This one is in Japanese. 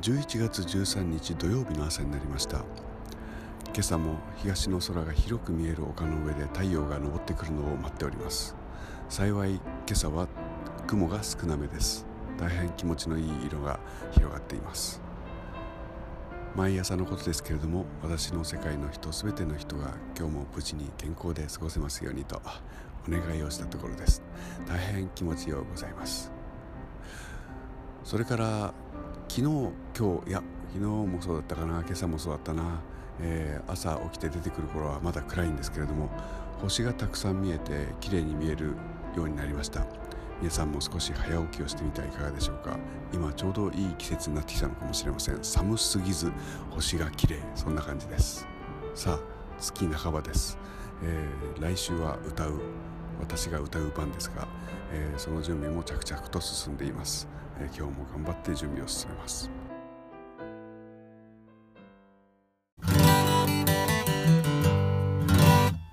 11月13日土曜日の朝になりました。今朝も東の空が広く見える丘の上で太陽が昇ってくるのを待っております。幸い今朝は雲が少なめです。大変気持ちのいい色が広がっています。毎朝のことですけれども私の世界の人全ての人が今日も無事に健康で過ごせますようにとお願いをしたところです。大変気持ちようございます。それから昨日今日いや昨日もそうだったかな今朝もそうだったな、えー、朝起きて出てくる頃はまだ暗いんですけれども星がたくさん見えて綺麗に見えるようになりました。皆さんも少し早起きをしてみてはいかがでしょうか。今ちょうどいい季節になってきたのかもしれません。寒すぎず星が綺麗。そんな感じです。さあ月半ばです、えー、来週は歌う。私が歌う番ですが、えー、その準備も着々と進んでいます、えー、今日も頑張って準備を進めます。